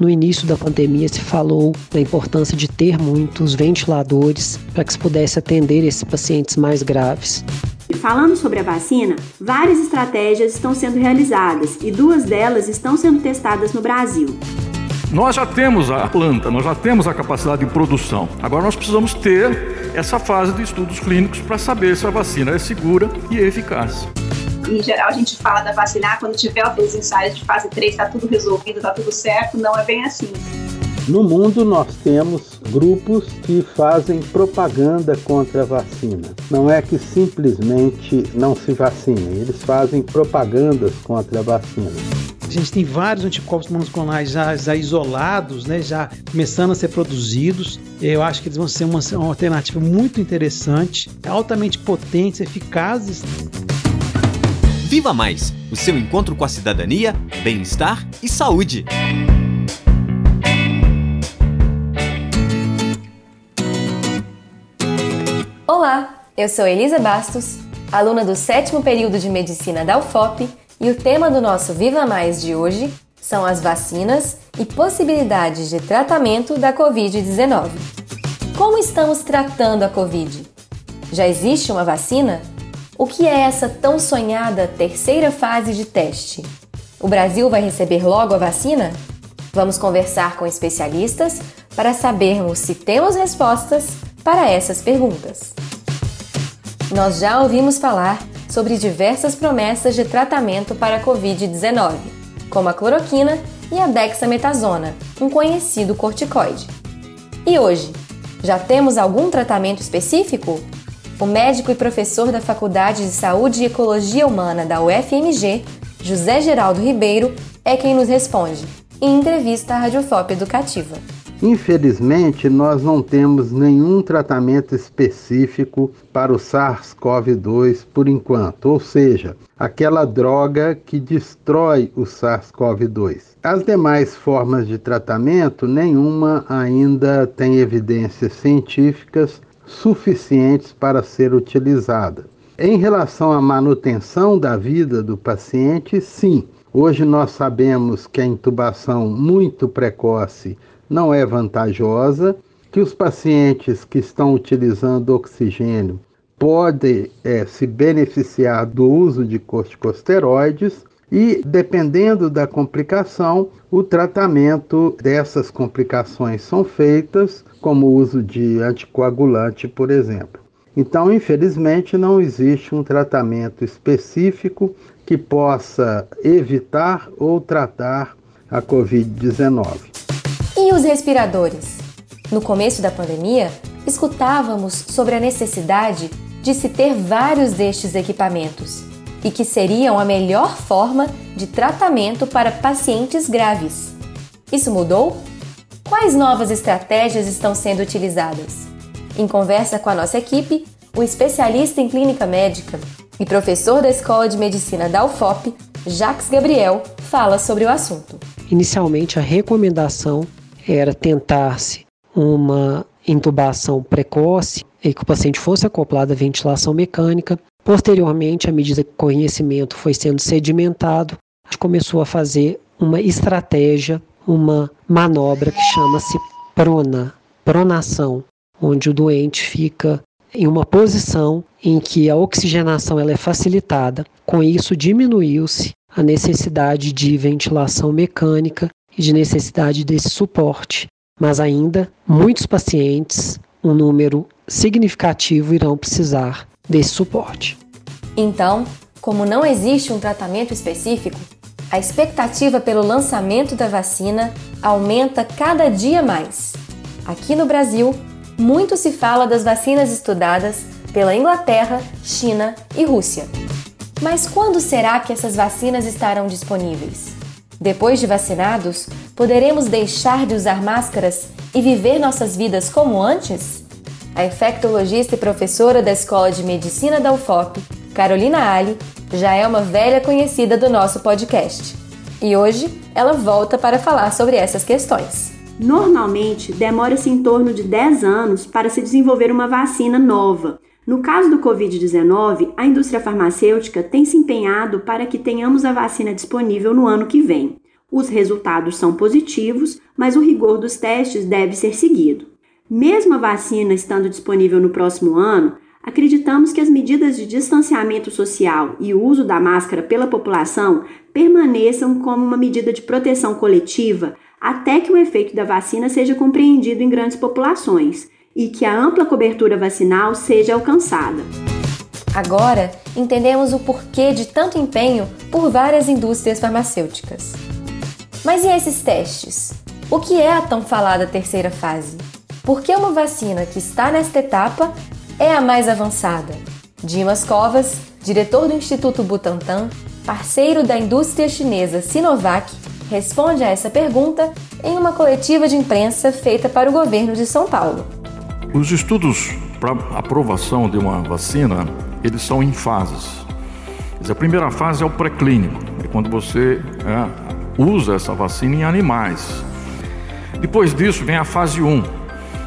No início da pandemia se falou da importância de ter muitos ventiladores para que se pudesse atender esses pacientes mais graves. Falando sobre a vacina, várias estratégias estão sendo realizadas e duas delas estão sendo testadas no Brasil. Nós já temos a planta, nós já temos a capacidade de produção. Agora nós precisamos ter essa fase de estudos clínicos para saber se a vacina é segura e eficaz em geral a gente fala da vacinar quando tiver os ensaios de fase 3, está tudo resolvido, está tudo certo, não é bem assim. No mundo nós temos grupos que fazem propaganda contra a vacina. Não é que simplesmente não se vacinem, eles fazem propagandas contra a vacina. A gente tem vários anticorpos monoclonais já, já, isolados, né, já começando a ser produzidos. Eu acho que eles vão ser uma, uma alternativa muito interessante, altamente potentes, eficazes. Viva Mais o seu encontro com a cidadania, bem-estar e saúde. Olá, eu sou Elisa Bastos, aluna do sétimo período de medicina da UFOP, e o tema do nosso Viva Mais de hoje são as vacinas e possibilidades de tratamento da Covid-19. Como estamos tratando a Covid? Já existe uma vacina? O que é essa tão sonhada terceira fase de teste? O Brasil vai receber logo a vacina? Vamos conversar com especialistas para sabermos se temos respostas para essas perguntas. Nós já ouvimos falar sobre diversas promessas de tratamento para a Covid-19, como a cloroquina e a dexametasona, um conhecido corticoide. E hoje, já temos algum tratamento específico? O médico e professor da Faculdade de Saúde e Ecologia Humana da UFMG, José Geraldo Ribeiro, é quem nos responde, em entrevista à Radiofop Educativa. Infelizmente, nós não temos nenhum tratamento específico para o SARS-CoV-2 por enquanto, ou seja, aquela droga que destrói o SARS-CoV-2. As demais formas de tratamento, nenhuma ainda tem evidências científicas suficientes para ser utilizada. Em relação à manutenção da vida do paciente, sim. Hoje nós sabemos que a intubação muito precoce não é vantajosa, que os pacientes que estão utilizando oxigênio podem é, se beneficiar do uso de corticosteroides e, dependendo da complicação, o tratamento dessas complicações são feitas, como o uso de anticoagulante, por exemplo. Então, infelizmente, não existe um tratamento específico que possa evitar ou tratar a Covid-19. E os respiradores? No começo da pandemia, escutávamos sobre a necessidade de se ter vários destes equipamentos e que seriam a melhor forma de tratamento para pacientes graves. Isso mudou? Quais novas estratégias estão sendo utilizadas? Em conversa com a nossa equipe, o especialista em clínica médica e professor da Escola de Medicina da UFOP, Jacques Gabriel, fala sobre o assunto. Inicialmente, a recomendação era tentar-se uma intubação precoce e que o paciente fosse acoplado à ventilação mecânica Posteriormente, à medida que o conhecimento foi sendo sedimentado, a gente começou a fazer uma estratégia, uma manobra que chama-se prona, pronação, onde o doente fica em uma posição em que a oxigenação ela é facilitada. Com isso, diminuiu-se a necessidade de ventilação mecânica e de necessidade desse suporte. Mas ainda, muitos pacientes, um número significativo, irão precisar desse suporte. Então, como não existe um tratamento específico, a expectativa pelo lançamento da vacina aumenta cada dia mais. Aqui no Brasil, muito se fala das vacinas estudadas pela Inglaterra, China e Rússia. Mas quando será que essas vacinas estarão disponíveis? Depois de vacinados, poderemos deixar de usar máscaras e viver nossas vidas como antes? A infectologista e professora da Escola de Medicina da UFOP, Carolina Ali, já é uma velha conhecida do nosso podcast. E hoje ela volta para falar sobre essas questões. Normalmente, demora-se em torno de 10 anos para se desenvolver uma vacina nova. No caso do Covid-19, a indústria farmacêutica tem se empenhado para que tenhamos a vacina disponível no ano que vem. Os resultados são positivos, mas o rigor dos testes deve ser seguido. Mesmo a vacina estando disponível no próximo ano, acreditamos que as medidas de distanciamento social e o uso da máscara pela população permaneçam como uma medida de proteção coletiva até que o efeito da vacina seja compreendido em grandes populações e que a ampla cobertura vacinal seja alcançada. Agora, entendemos o porquê de tanto empenho por várias indústrias farmacêuticas. Mas e esses testes? O que é a tão falada terceira fase? Por que uma vacina que está nesta etapa é a mais avançada? Dimas Covas, diretor do Instituto Butantan, parceiro da indústria chinesa Sinovac, responde a essa pergunta em uma coletiva de imprensa feita para o governo de São Paulo. Os estudos para aprovação de uma vacina, eles são em fases. A primeira fase é o pré-clínico, é quando você é, usa essa vacina em animais. Depois disso vem a fase 1,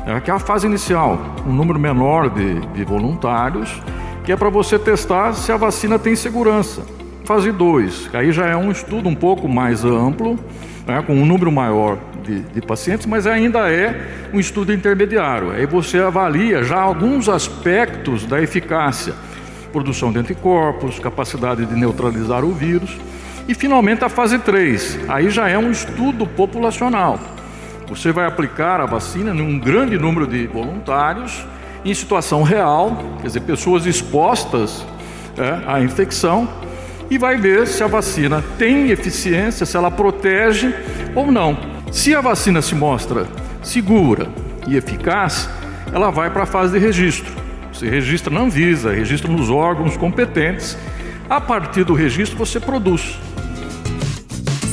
é, que é a fase inicial, um número menor de, de voluntários, que é para você testar se a vacina tem segurança. Fase 2, aí já é um estudo um pouco mais amplo, né, com um número maior de, de, pacientes, mas ainda é um estudo intermediário. Aí você avalia já alguns aspectos da eficácia, produção de anticorpos, capacidade de neutralizar o vírus. E finalmente a fase 3, aí já é um estudo populacional. Você vai aplicar a vacina num grande número de voluntários, em situação real, quer dizer, pessoas expostas é, à infecção, e vai ver se a vacina tem eficiência, se ela protege ou não. Se a vacina se mostra segura e eficaz, ela vai para a fase de registro. Você registra na Anvisa, registra nos órgãos competentes. A partir do registro, você produz.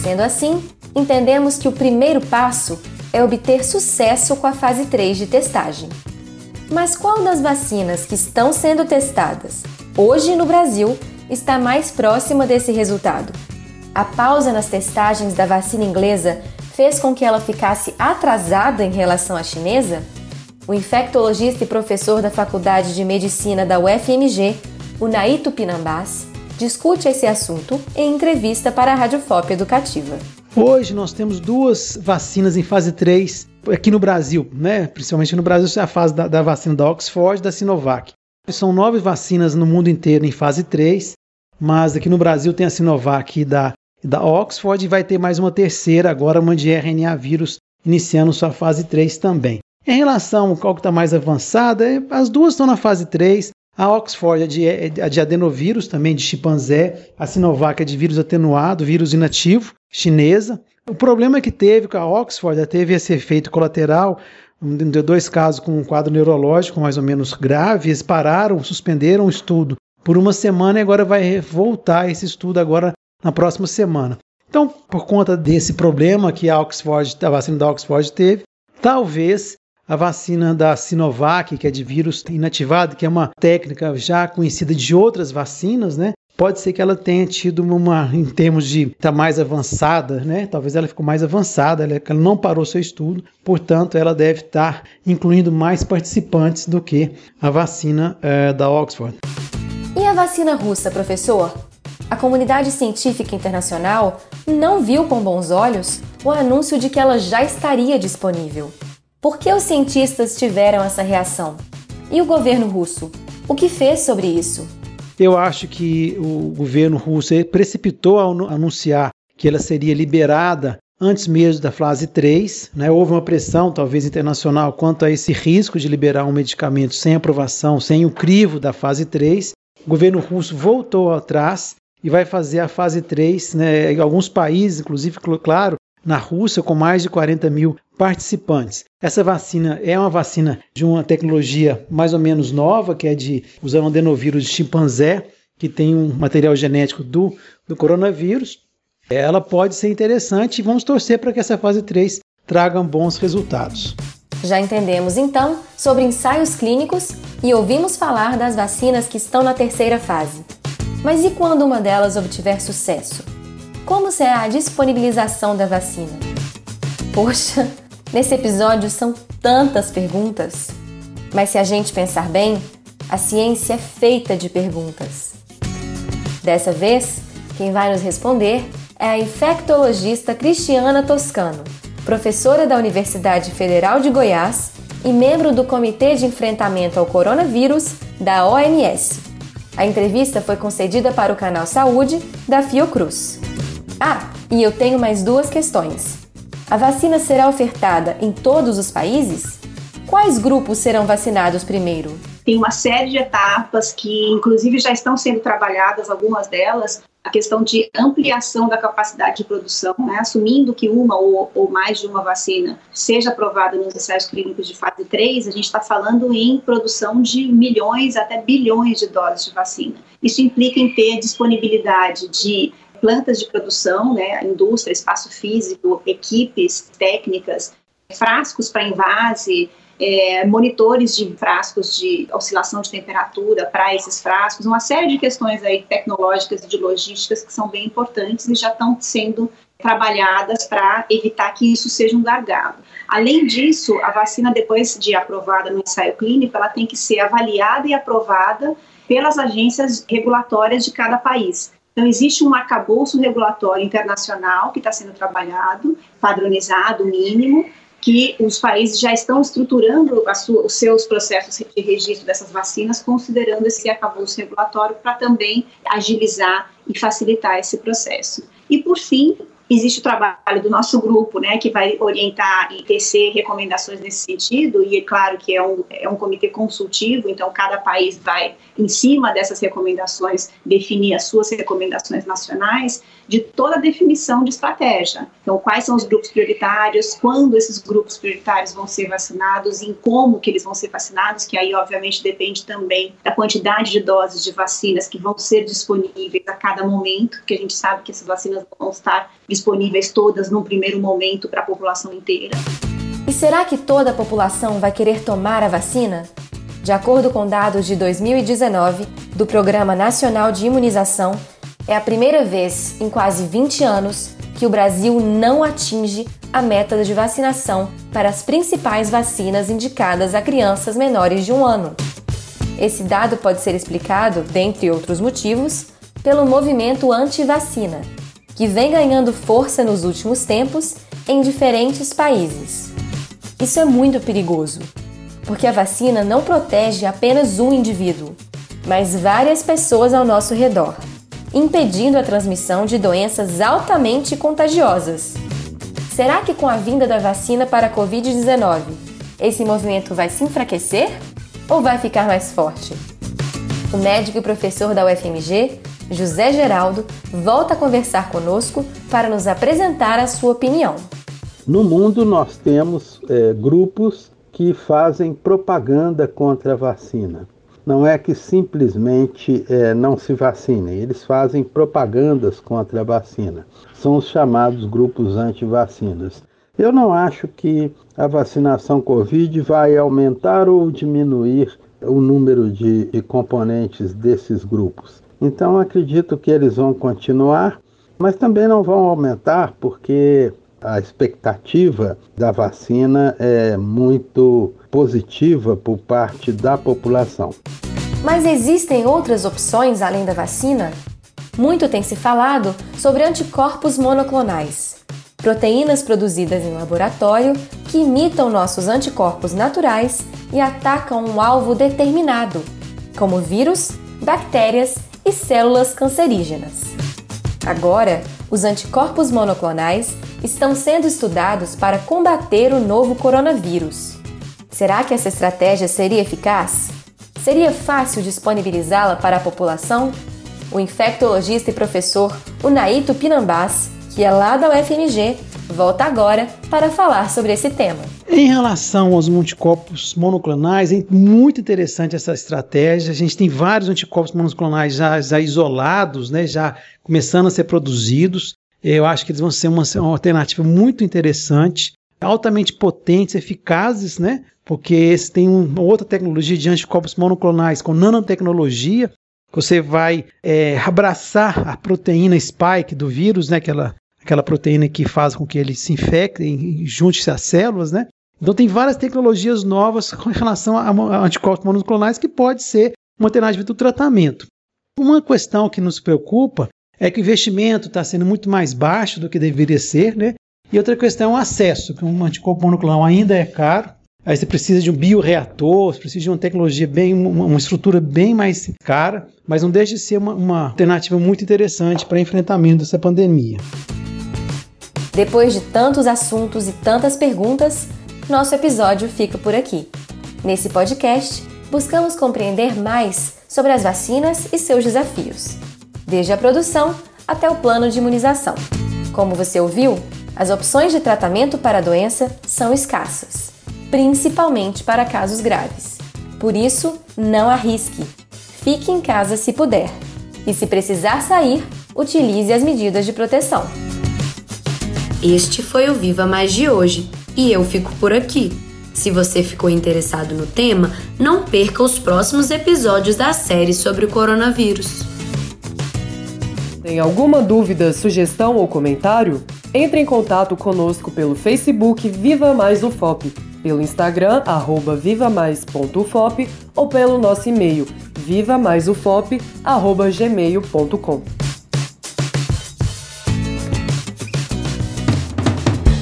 Sendo assim, entendemos que o primeiro passo é obter sucesso com a fase 3 de testagem. Mas qual das vacinas que estão sendo testadas hoje no Brasil está mais próxima desse resultado. A pausa nas testagens da vacina inglesa fez com que ela ficasse atrasada em relação à chinesa? O infectologista e professor da Faculdade de Medicina da UFMG, o Naito Pinambás, discute esse assunto em entrevista para a Rádio FOP Educativa. Hoje nós temos duas vacinas em fase 3 aqui no Brasil, né? Principalmente no Brasil, é a fase da, da vacina da Oxford e da Sinovac. São nove vacinas no mundo inteiro em fase 3 mas aqui no Brasil tem a Sinovac da, da Oxford e vai ter mais uma terceira agora, uma de RNA vírus, iniciando sua fase 3 também. Em relação ao qual está mais avançada, é, as duas estão na fase 3. A Oxford é de, é de adenovírus, também de chimpanzé. A Sinovac é de vírus atenuado, vírus inativo, chinesa. O problema que teve com a Oxford, teve esse efeito colateral, de dois casos com um quadro neurológico mais ou menos grave, eles pararam, suspenderam o estudo por uma semana e agora vai voltar esse estudo agora na próxima semana. Então, por conta desse problema que a Oxford, a vacina da Oxford teve, talvez a vacina da Sinovac, que é de vírus inativado, que é uma técnica já conhecida de outras vacinas, né? Pode ser que ela tenha tido uma, em termos de estar tá mais avançada, né? Talvez ela ficou mais avançada, ela, ela não parou seu estudo, portanto, ela deve estar incluindo mais participantes do que a vacina é, da Oxford. E a vacina russa, professor? A comunidade científica internacional não viu com bons olhos o anúncio de que ela já estaria disponível. Por que os cientistas tiveram essa reação? E o governo russo? O que fez sobre isso? Eu acho que o governo russo precipitou ao anunciar que ela seria liberada antes mesmo da fase 3. Né? Houve uma pressão, talvez internacional, quanto a esse risco de liberar um medicamento sem aprovação, sem o crivo da fase 3 o governo russo voltou atrás e vai fazer a fase 3 né, alguns países, inclusive, claro, na Rússia, com mais de 40 mil participantes. Essa vacina é uma vacina de uma tecnologia mais ou menos nova, que é de usando um adenovírus de chimpanzé, que tem um material genético do, do coronavírus. Ela pode ser interessante e vamos torcer para que essa fase 3 traga bons resultados. Já entendemos então sobre ensaios clínicos e ouvimos falar das vacinas que estão na terceira fase. Mas e quando uma delas obtiver sucesso? Como será a disponibilização da vacina? Poxa, nesse episódio são tantas perguntas. Mas se a gente pensar bem, a ciência é feita de perguntas. Dessa vez, quem vai nos responder é a infectologista Cristiana Toscano, professora da Universidade Federal de Goiás e membro do Comitê de Enfrentamento ao Coronavírus da OMS. A entrevista foi concedida para o canal Saúde da Fiocruz. Ah, e eu tenho mais duas questões. A vacina será ofertada em todos os países? Quais grupos serão vacinados primeiro? Tem uma série de etapas que, inclusive, já estão sendo trabalhadas, algumas delas, a questão de ampliação da capacidade de produção, né, assumindo que uma ou, ou, mais de uma vacina seja aprovada nos ensaios clínicos de fase 3, a gente está falando em produção de milhões até bilhões de doses de vacina. Isso implica em ter disponibilidade de plantas de produção, né, indústria, espaço físico, equipes técnicas, frascos para invase, é, monitores de frascos de oscilação de temperatura para esses frascos, uma série de questões aí tecnológicas e de logísticas que são bem importantes e já estão sendo trabalhadas para evitar que isso seja um gargalo. Além disso, a vacina, depois de aprovada no ensaio clínico, ela tem que ser avaliada e aprovada pelas agências regulatórias de cada país. Então, existe um arcabouço regulatório internacional que está sendo trabalhado, padronizado, mínimo, que os países já estão estruturando sua, os seus processos de registro dessas vacinas, considerando esse arcabouço regulatório para também agilizar e facilitar esse processo. E, por fim, existe o trabalho do nosso grupo, né, que vai orientar e tecer recomendações nesse sentido, e é claro que é um, é um comitê consultivo, então cada país vai, em cima dessas recomendações, definir as suas recomendações nacionais, de toda a definição de estratégia. Então, quais são os grupos prioritários, quando esses grupos prioritários vão ser vacinados, em como que eles vão ser vacinados, que aí, obviamente, depende também da quantidade de doses de vacinas que vão ser disponíveis a cada momento, que a gente sabe que essas vacinas vão estar disponíveis todas num primeiro momento para a população inteira. E será que toda a população vai querer tomar a vacina? De acordo com dados de 2019 do Programa Nacional de Imunização, é a primeira vez em quase 20 anos que o Brasil não atinge a meta de vacinação para as principais vacinas indicadas a crianças menores de um ano. Esse dado pode ser explicado, dentre outros motivos, pelo movimento anti-vacina, que vem ganhando força nos últimos tempos em diferentes países. Isso é muito perigoso, porque a vacina não protege apenas um indivíduo, mas várias pessoas ao nosso redor impedindo a transmissão de doenças altamente contagiosas. Será que com a vinda da vacina para a Covid-19, esse movimento vai se enfraquecer ou vai ficar mais forte? O médico e professor da UFMG, José Geraldo, volta a conversar conosco para nos apresentar a sua opinião. No mundo, nós temos é, grupos que fazem propaganda contra a vacina não é que simplesmente é, não se vacinem, eles fazem propagandas contra a vacina. São os chamados grupos anti-vacinas. Eu não acho que a vacinação Covid vai aumentar ou diminuir o número de, de componentes desses grupos. Então acredito que eles vão continuar, mas também não vão aumentar porque a expectativa da vacina é muito positiva por parte da população. Mas existem outras opções além da vacina? Muito tem se falado sobre anticorpos monoclonais, proteínas produzidas em laboratório que imitam nossos anticorpos naturais e atacam um alvo determinado, como vírus, bactérias e células cancerígenas. Agora, os anticorpos monoclonais estão sendo estudados para combater o novo coronavírus. Será que essa estratégia seria eficaz? Seria fácil disponibilizá-la para a população? O infectologista e professor Unaito Pinambás, que é lá da UFMG, volta agora para falar sobre esse tema. Em relação aos anticorpos monoclonais, é muito interessante essa estratégia. A gente tem vários anticorpos monoclonais já, já isolados, né, já começando a ser produzidos. Eu acho que eles vão ser uma, uma alternativa muito interessante altamente potentes, eficazes, né? Porque esse tem uma outra tecnologia de anticorpos monoclonais com nanotecnologia. Você vai é, abraçar a proteína spike do vírus, né? Aquela, aquela proteína que faz com que ele se infecte e junte-se às células, né? Então tem várias tecnologias novas com relação a anticorpos monoclonais que pode ser uma alternativa do tratamento. Uma questão que nos preocupa é que o investimento está sendo muito mais baixo do que deveria ser, né? E outra questão é o acesso, que um anticorpo monoclonal ainda é caro. Aí você precisa de um bioreator, você precisa de uma tecnologia bem, uma, estrutura bem mais cara, mas não deixa de ser uma, uma alternativa muito interessante para enfrentamento dessa pandemia. Depois de tantos assuntos e tantas perguntas, nosso episódio fica por aqui. Nesse podcast, buscamos compreender mais sobre as vacinas e seus desafios, desde a produção até o plano de imunização. Como você ouviu, as opções de tratamento para a doença são escassas, principalmente para casos graves. Por isso, não arrisque. Fique em casa se puder. E se precisar sair, utilize as medidas de proteção. Este foi o Viva Mais de hoje e eu fico por aqui. Se você ficou interessado no tema, não perca os próximos episódios da série sobre o coronavírus. Tem alguma dúvida, sugestão ou comentário? Entre em contato conosco pelo Facebook Viva Mais UFOP, pelo Instagram arroba vivamais.ufop ou pelo nosso e-mail vivamaisufop@gmail.com.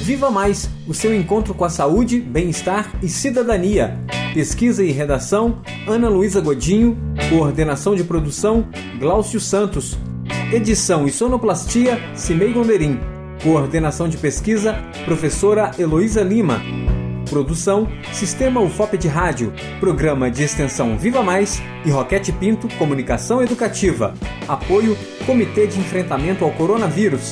Viva Mais, o seu encontro com a saúde, bem-estar e cidadania. Pesquisa e redação: Ana Luísa Godinho. Coordenação de produção: Glaucio Santos. Edição e sonoplastia: Cimei Gonderim. Coordenação de pesquisa: Professora Heloísa Lima. Produção: Sistema UFOP de Rádio, Programa de Extensão Viva Mais e Roquete Pinto Comunicação Educativa. Apoio: Comitê de Enfrentamento ao Coronavírus.